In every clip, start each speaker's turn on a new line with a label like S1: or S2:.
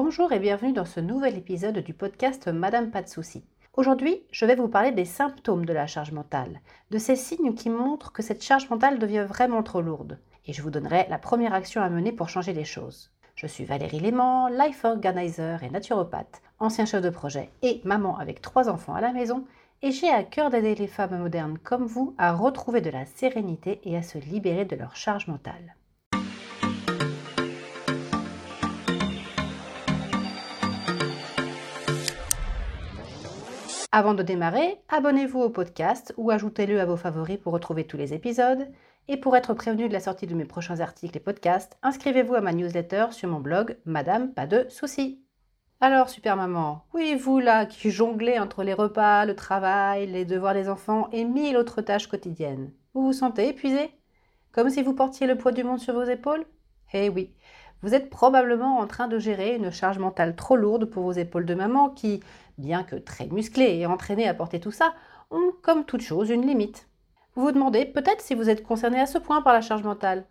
S1: Bonjour et bienvenue dans ce nouvel épisode du podcast Madame Pas de Soucis. Aujourd'hui, je vais vous parler des symptômes de la charge mentale, de ces signes qui montrent que cette charge mentale devient vraiment trop lourde. Et je vous donnerai la première action à mener pour changer les choses. Je suis Valérie Léman, life organizer et naturopathe, ancien chef de projet et maman avec trois enfants à la maison, et j'ai à cœur d'aider les femmes modernes comme vous à retrouver de la sérénité et à se libérer de leur charge mentale. Avant de démarrer, abonnez-vous au podcast ou ajoutez-le à vos favoris pour retrouver tous les épisodes. Et pour être prévenu de la sortie de mes prochains articles et podcasts, inscrivez-vous à ma newsletter sur mon blog Madame Pas de Soucis. Alors, super maman, oui, vous là qui jonglez entre les repas, le travail, les devoirs des enfants et mille autres tâches quotidiennes, vous vous sentez épuisé? Comme si vous portiez le poids du monde sur vos épaules? Eh oui, vous êtes probablement en train de gérer une charge mentale trop lourde pour vos épaules de maman qui, bien que très musclées et entraînées à porter tout ça, ont comme toute chose une limite. Vous vous demandez peut-être si vous êtes concerné à ce point par la charge mentale.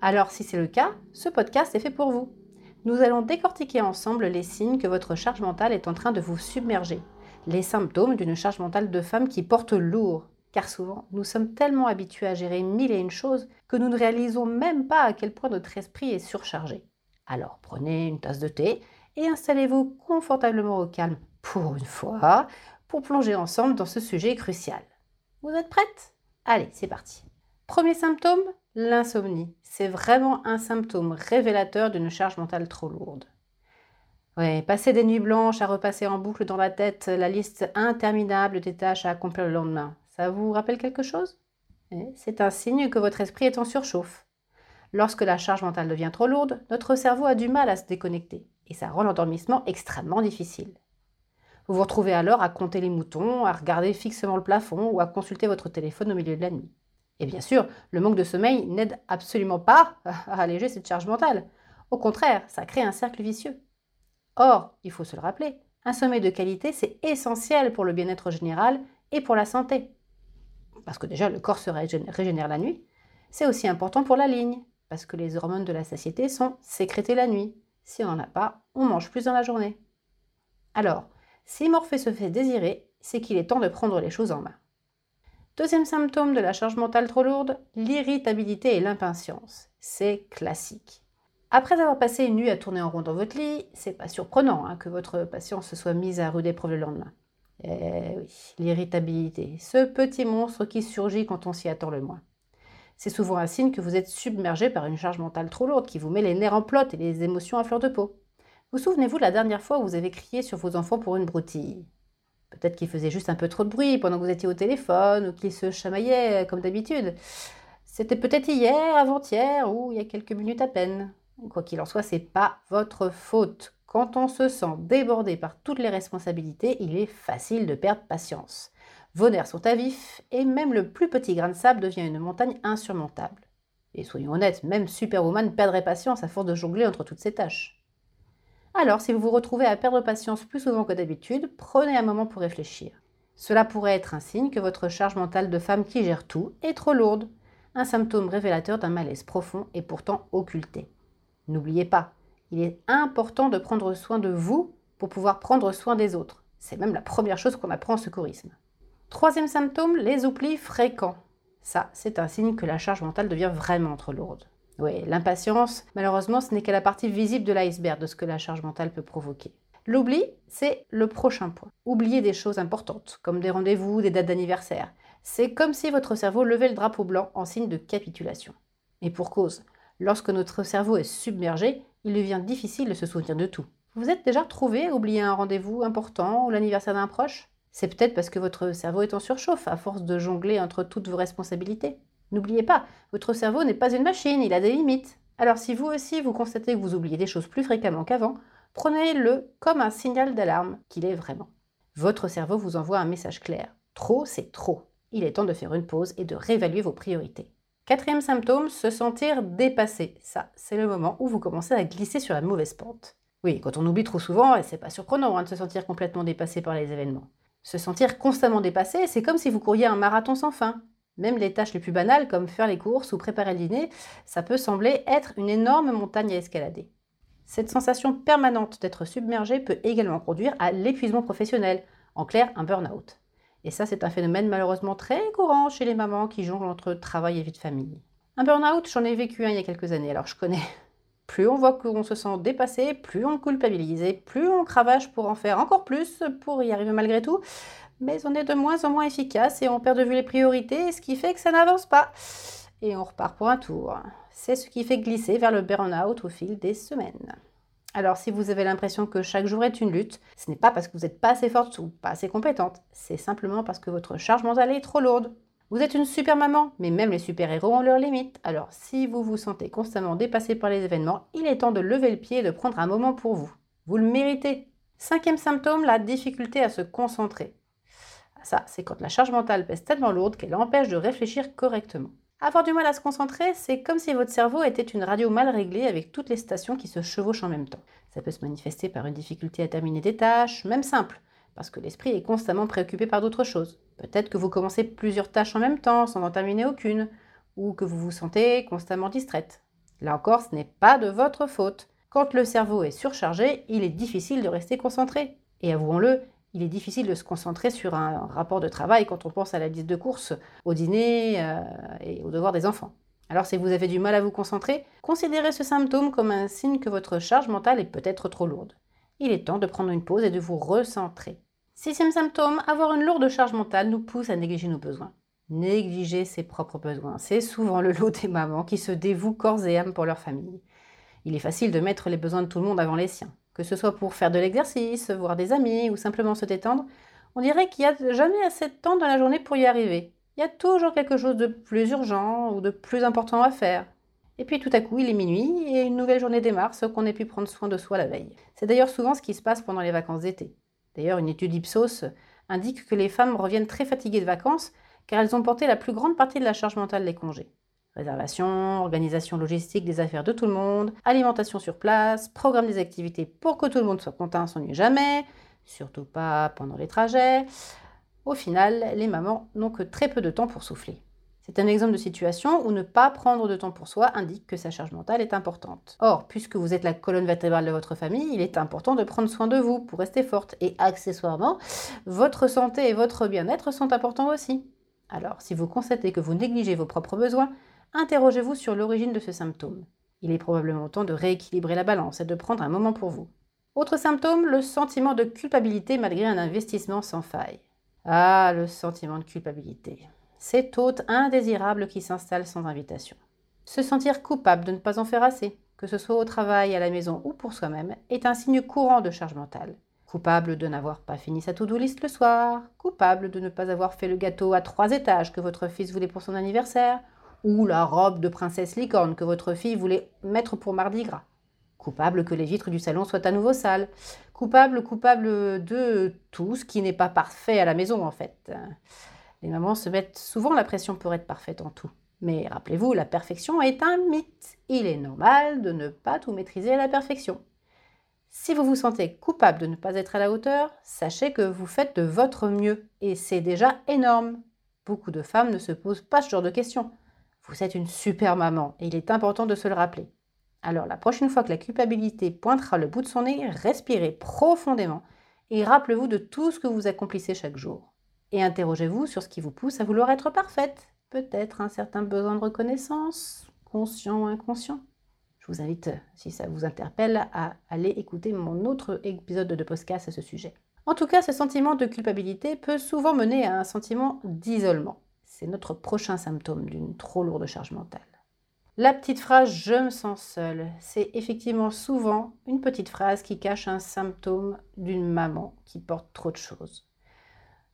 S1: Alors si c'est le cas, ce podcast est fait pour vous. Nous allons décortiquer ensemble les signes que votre charge mentale est en train de vous submerger, les symptômes d'une charge mentale de femme qui porte lourd, car souvent nous sommes tellement habitués à gérer mille et une choses que nous ne réalisons même pas à quel point notre esprit est surchargé. Alors prenez une tasse de thé et installez-vous confortablement au calme pour une fois pour plonger ensemble dans ce sujet crucial. Vous êtes prête? Allez, c'est parti. Premier symptôme, l'insomnie. C'est vraiment un symptôme révélateur d'une charge mentale trop lourde. Ouais, passer des nuits blanches à repasser en boucle dans la tête la liste interminable des tâches à accomplir le lendemain, ça vous rappelle quelque chose? C'est un signe que votre esprit est en surchauffe. Lorsque la charge mentale devient trop lourde, notre cerveau a du mal à se déconnecter et ça rend l'endormissement extrêmement difficile. Vous vous retrouvez alors à compter les moutons, à regarder fixement le plafond ou à consulter votre téléphone au milieu de la nuit. Et bien sûr, le manque de sommeil n'aide absolument pas à alléger cette charge mentale. Au contraire, ça crée un cercle vicieux. Or, il faut se le rappeler, un sommeil de qualité, c'est essentiel pour le bien-être général et pour la santé. Parce que déjà, le corps se régénère la nuit. C'est aussi important pour la ligne, parce que les hormones de la satiété sont sécrétées la nuit. Si on n'en a pas, on mange plus dans la journée. Alors, si Morphée se fait désirer, c'est qu'il est temps de prendre les choses en main. Deuxième symptôme de la charge mentale trop lourde, l'irritabilité et l'impatience. C'est classique. Après avoir passé une nuit à tourner en rond dans votre lit, c'est pas surprenant hein, que votre patience se soit mise à rude épreuve le lendemain. Eh oui, l'irritabilité, ce petit monstre qui surgit quand on s'y attend le moins. C'est souvent un signe que vous êtes submergé par une charge mentale trop lourde qui vous met les nerfs en plot et les émotions à fleur de peau. Vous souvenez-vous de la dernière fois où vous avez crié sur vos enfants pour une broutille? Peut-être qu'ils faisaient juste un peu trop de bruit pendant que vous étiez au téléphone ou qu'ils se chamaillaient comme d'habitude. C'était peut-être hier, avant-hier ou il y a quelques minutes à peine. Quoi qu'il en soit, c'est pas votre faute. Quand on se sent débordé par toutes les responsabilités, il est facile de perdre patience. Vos nerfs sont à vif et même le plus petit grain de sable devient une montagne insurmontable. Et soyons honnêtes, même Superwoman perdrait patience à force de jongler entre toutes ces tâches. Alors, si vous vous retrouvez à perdre patience plus souvent que d'habitude, prenez un moment pour réfléchir. Cela pourrait être un signe que votre charge mentale de femme qui gère tout est trop lourde, un symptôme révélateur d'un malaise profond et pourtant occulté. N'oubliez pas, il est important de prendre soin de vous pour pouvoir prendre soin des autres. C'est même la première chose qu'on apprend en secourisme. Troisième symptôme, les oublis fréquents. Ça, c'est un signe que la charge mentale devient vraiment trop lourde. Oui, l'impatience, malheureusement, ce n'est qu'à la partie visible de l'iceberg de ce que la charge mentale peut provoquer. L'oubli, c'est le prochain point. Oublier des choses importantes, comme des rendez-vous, des dates d'anniversaire. C'est comme si votre cerveau levait le drapeau blanc en signe de capitulation. Et pour cause, lorsque notre cerveau est submergé, il devient difficile de se souvenir de tout. Vous êtes déjà trouvé à oublier un rendez-vous important ou l'anniversaire d'un proche? C'est peut-être parce que votre cerveau est en surchauffe à force de jongler entre toutes vos responsabilités. N'oubliez pas, votre cerveau n'est pas une machine, il a des limites. Alors si vous aussi vous constatez que vous oubliez des choses plus fréquemment qu'avant, prenez-le comme un signal d'alarme qu'il est vraiment. Votre cerveau vous envoie un message clair. Trop, c'est trop. Il est temps de faire une pause et de réévaluer vos priorités. Quatrième symptôme, se sentir dépassé. Ça, c'est le moment où vous commencez à glisser sur la mauvaise pente. Oui, quand on oublie trop souvent, c'est pas surprenant hein, de se sentir complètement dépassé par les événements. Se sentir constamment dépassé, c'est comme si vous couriez un marathon sans fin. Même les tâches les plus banales, comme faire les courses ou préparer le dîner, ça peut sembler être une énorme montagne à escalader. Cette sensation permanente d'être submergé peut également conduire à l'épuisement professionnel, en clair un burn-out. Et ça, c'est un phénomène malheureusement très courant chez les mamans qui jonglent entre travail et vie de famille. Un burn-out, j'en ai vécu un il y a quelques années, alors je connais. Plus on voit qu'on se sent dépassé, plus on culpabilise, plus on cravache pour en faire encore plus, pour y arriver malgré tout, mais on est de moins en moins efficace et on perd de vue les priorités, ce qui fait que ça n'avance pas. Et on repart pour un tour. C'est ce qui fait glisser vers le burn-out au fil des semaines. Alors si vous avez l'impression que chaque jour est une lutte, ce n'est pas parce que vous n'êtes pas assez forte ou pas assez compétente, c'est simplement parce que votre charge mentale est trop lourde. Vous êtes une super maman, mais même les super-héros ont leurs limites. Alors si vous vous sentez constamment dépassé par les événements, il est temps de lever le pied et de prendre un moment pour vous. Vous le méritez. Cinquième symptôme, la difficulté à se concentrer. Ça, c'est quand la charge mentale pèse tellement lourde qu'elle empêche de réfléchir correctement. Avoir du mal à se concentrer, c'est comme si votre cerveau était une radio mal réglée avec toutes les stations qui se chevauchent en même temps. Ça peut se manifester par une difficulté à terminer des tâches, même simples, parce que l'esprit est constamment préoccupé par d'autres choses. Peut-être que vous commencez plusieurs tâches en même temps sans en terminer aucune, ou que vous vous sentez constamment distraite. Là encore, ce n'est pas de votre faute. Quand le cerveau est surchargé, il est difficile de rester concentré. Et avouons-le, il est difficile de se concentrer sur un rapport de travail quand on pense à la liste de courses, au dîner euh, et aux devoirs des enfants. Alors si vous avez du mal à vous concentrer, considérez ce symptôme comme un signe que votre charge mentale est peut-être trop lourde. Il est temps de prendre une pause et de vous recentrer. Sixième symptôme, avoir une lourde charge mentale nous pousse à négliger nos besoins. Négliger ses propres besoins, c'est souvent le lot des mamans qui se dévouent corps et âme pour leur famille. Il est facile de mettre les besoins de tout le monde avant les siens que ce soit pour faire de l'exercice, voir des amis ou simplement se détendre, on dirait qu'il n'y a jamais assez de temps dans la journée pour y arriver. Il y a toujours quelque chose de plus urgent ou de plus important à faire. Et puis tout à coup, il est minuit et une nouvelle journée démarre sans qu'on ait pu prendre soin de soi la veille. C'est d'ailleurs souvent ce qui se passe pendant les vacances d'été. D'ailleurs, une étude Ipsos indique que les femmes reviennent très fatiguées de vacances car elles ont porté la plus grande partie de la charge mentale des congés. Réservation, organisation logistique des affaires de tout le monde, alimentation sur place, programme des activités pour que tout le monde soit content, s'ennuie jamais, surtout pas pendant les trajets. Au final, les mamans n'ont que très peu de temps pour souffler. C'est un exemple de situation où ne pas prendre de temps pour soi indique que sa charge mentale est importante. Or, puisque vous êtes la colonne vertébrale de votre famille, il est important de prendre soin de vous pour rester forte. Et accessoirement, votre santé et votre bien-être sont importants aussi. Alors, si vous constatez que vous négligez vos propres besoins, interrogez-vous sur l'origine de ce symptôme. Il est probablement temps de rééquilibrer la balance et de prendre un moment pour vous. Autre symptôme, le sentiment de culpabilité malgré un investissement sans faille. Ah, le sentiment de culpabilité. Cet hôte indésirable qui s'installe sans invitation. Se sentir coupable de ne pas en faire assez, que ce soit au travail, à la maison ou pour soi-même, est un signe courant de charge mentale. Coupable de n'avoir pas fini sa to-do list le soir, coupable de ne pas avoir fait le gâteau à trois étages que votre fils voulait pour son anniversaire, ou la robe de princesse licorne que votre fille voulait mettre pour Mardi Gras. Coupable que les vitres du salon soient à nouveau sales. Coupable, coupable de tout ce qui n'est pas parfait à la maison en fait. Les mamans se mettent souvent la pression pour être parfaite en tout. Mais rappelez-vous, la perfection est un mythe. Il est normal de ne pas tout maîtriser à la perfection. Si vous vous sentez coupable de ne pas être à la hauteur, sachez que vous faites de votre mieux et c'est déjà énorme. Beaucoup de femmes ne se posent pas ce genre de questions. Vous êtes une super maman et il est important de se le rappeler. Alors la prochaine fois que la culpabilité pointera le bout de son nez, respirez profondément et rappelez-vous de tout ce que vous accomplissez chaque jour. Et interrogez-vous sur ce qui vous pousse à vouloir être parfaite. Peut-être un certain besoin de reconnaissance, conscient ou inconscient. Je vous invite, si ça vous interpelle, à aller écouter mon autre épisode de podcast à ce sujet. En tout cas, ce sentiment de culpabilité peut souvent mener à un sentiment d'isolement. C'est notre prochain symptôme d'une trop lourde charge mentale. La petite phrase je me sens seule, c'est effectivement souvent une petite phrase qui cache un symptôme d'une maman qui porte trop de choses.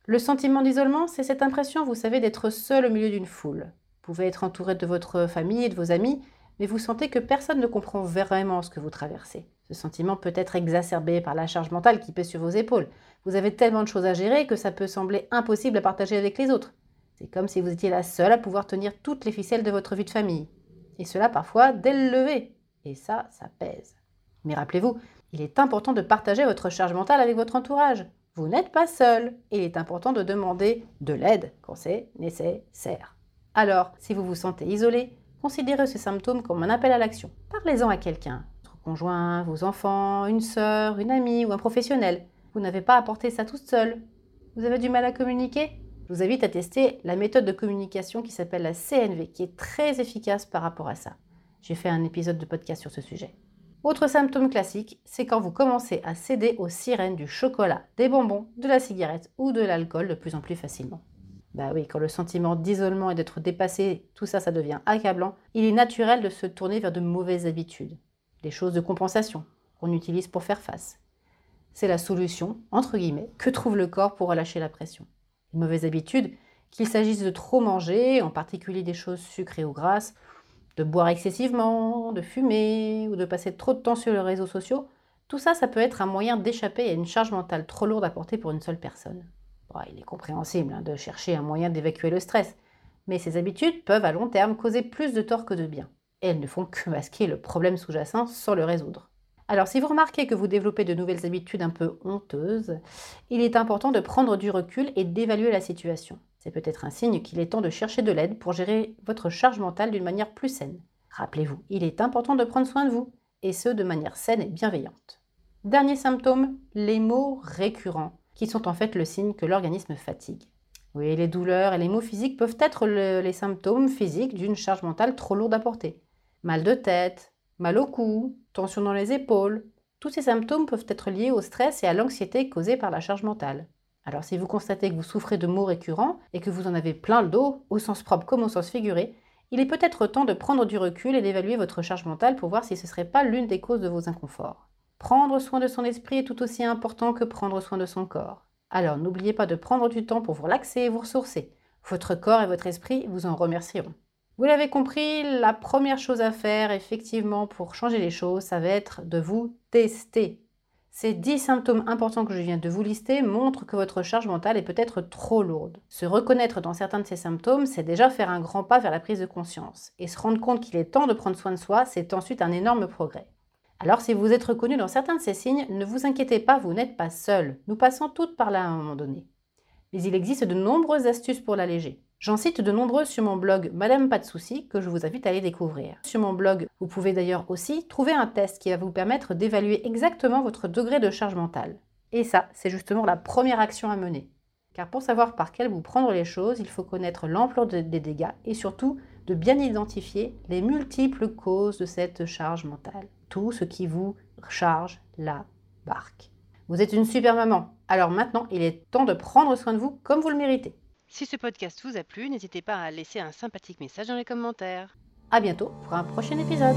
S1: Le sentiment d'isolement, c'est cette impression, vous savez, d'être seul au milieu d'une foule. Vous pouvez être entouré de votre famille et de vos amis, mais vous sentez que personne ne comprend vraiment ce que vous traversez. Ce sentiment peut être exacerbé par la charge mentale qui pèse sur vos épaules. Vous avez tellement de choses à gérer que ça peut sembler impossible à partager avec les autres. C'est comme si vous étiez la seule à pouvoir tenir toutes les ficelles de votre vie de famille. Et cela parfois dès le lever. Et ça, ça pèse. Mais rappelez-vous, il est important de partager votre charge mentale avec votre entourage. Vous n'êtes pas seul. Il est important de demander de l'aide quand c'est nécessaire. Alors, si vous vous sentez isolé, considérez ce symptôme comme un appel à l'action. Parlez-en à quelqu'un, votre conjoint, vos enfants, une sœur, une amie ou un professionnel. Vous n'avez pas à porter ça toute seule. Vous avez du mal à communiquer? Je vous invite à tester la méthode de communication qui s'appelle la CNV, qui est très efficace par rapport à ça. J'ai fait un épisode de podcast sur ce sujet. Autre symptôme classique, c'est quand vous commencez à céder aux sirènes du chocolat, des bonbons, de la cigarette ou de l'alcool de plus en plus facilement. Bah oui, quand le sentiment d'isolement et d'être dépassé, tout ça, ça devient accablant, il est naturel de se tourner vers de mauvaises habitudes, des choses de compensation qu'on utilise pour faire face. C'est la solution, entre guillemets, que trouve le corps pour relâcher la pression. Une mauvaise habitude, qu'il s'agisse de trop manger, en particulier des choses sucrées ou grasses, de boire excessivement, de fumer ou de passer trop de temps sur les réseaux sociaux, tout ça, ça peut être un moyen d'échapper à une charge mentale trop lourde à porter pour une seule personne il est compréhensible hein, de chercher un moyen d'évacuer le stress, mais ces habitudes peuvent à long terme causer plus de tort que de bien. Et elles ne font que masquer le problème sous-jacent sans le résoudre. Alors si vous remarquez que vous développez de nouvelles habitudes un peu honteuses, il est important de prendre du recul et d'évaluer la situation. C'est peut-être un signe qu'il est temps de chercher de l'aide pour gérer votre charge mentale d'une manière plus saine. Rappelez-vous, il est important de prendre soin de vous, et ce de manière saine et bienveillante. Dernier symptôme, les mots récurrents qui sont en fait le signe que l'organisme fatigue. Oui, les douleurs et les maux physiques peuvent être les symptômes physiques d'une charge mentale trop lourde à porter. Mal de tête, mal au cou, tension dans les épaules, tous ces symptômes peuvent être liés au stress et à l'anxiété causée par la charge mentale. Alors si vous constatez que vous souffrez de maux récurrents et que vous en avez plein le dos, au sens propre comme au sens figuré, il est peut-être temps de prendre du recul et d'évaluer votre charge mentale pour voir si ce ne serait pas l'une des causes de vos inconforts. Prendre soin de son esprit est tout aussi important que prendre soin de son corps. Alors n'oubliez pas de prendre du temps pour vous relaxer et vous ressourcer. Votre corps et votre esprit vous en remercieront. Vous l'avez compris, la première chose à faire effectivement pour changer les choses, ça va être de vous tester. Ces 10 symptômes importants que je viens de vous lister montrent que votre charge mentale est peut-être trop lourde. Se reconnaître dans certains de ces symptômes, c'est déjà faire un grand pas vers la prise de conscience. Et se rendre compte qu'il est temps de prendre soin de soi, c'est ensuite un énorme progrès. Alors si vous êtes reconnu dans certains de ces signes, ne vous inquiétez pas, vous n'êtes pas seul. Nous passons toutes par là à un moment donné. Mais il existe de nombreuses astuces pour l'alléger. J'en cite de nombreuses sur mon blog Madame Pas de Soucis que je vous invite à aller découvrir. Sur mon blog, vous pouvez d'ailleurs aussi trouver un test qui va vous permettre d'évaluer exactement votre degré de charge mentale. Et ça, c'est justement la première action à mener. Car pour savoir par quelle vous prendre les choses, il faut connaître l'ampleur des dégâts et surtout de bien identifier les multiples causes de cette charge mentale tout ce qui vous charge la barque. Vous êtes une super maman. Alors maintenant, il est temps de prendre soin de vous comme vous le méritez.
S2: Si ce podcast vous a plu, n'hésitez pas à laisser un sympathique message dans les commentaires.
S1: À bientôt pour un prochain épisode.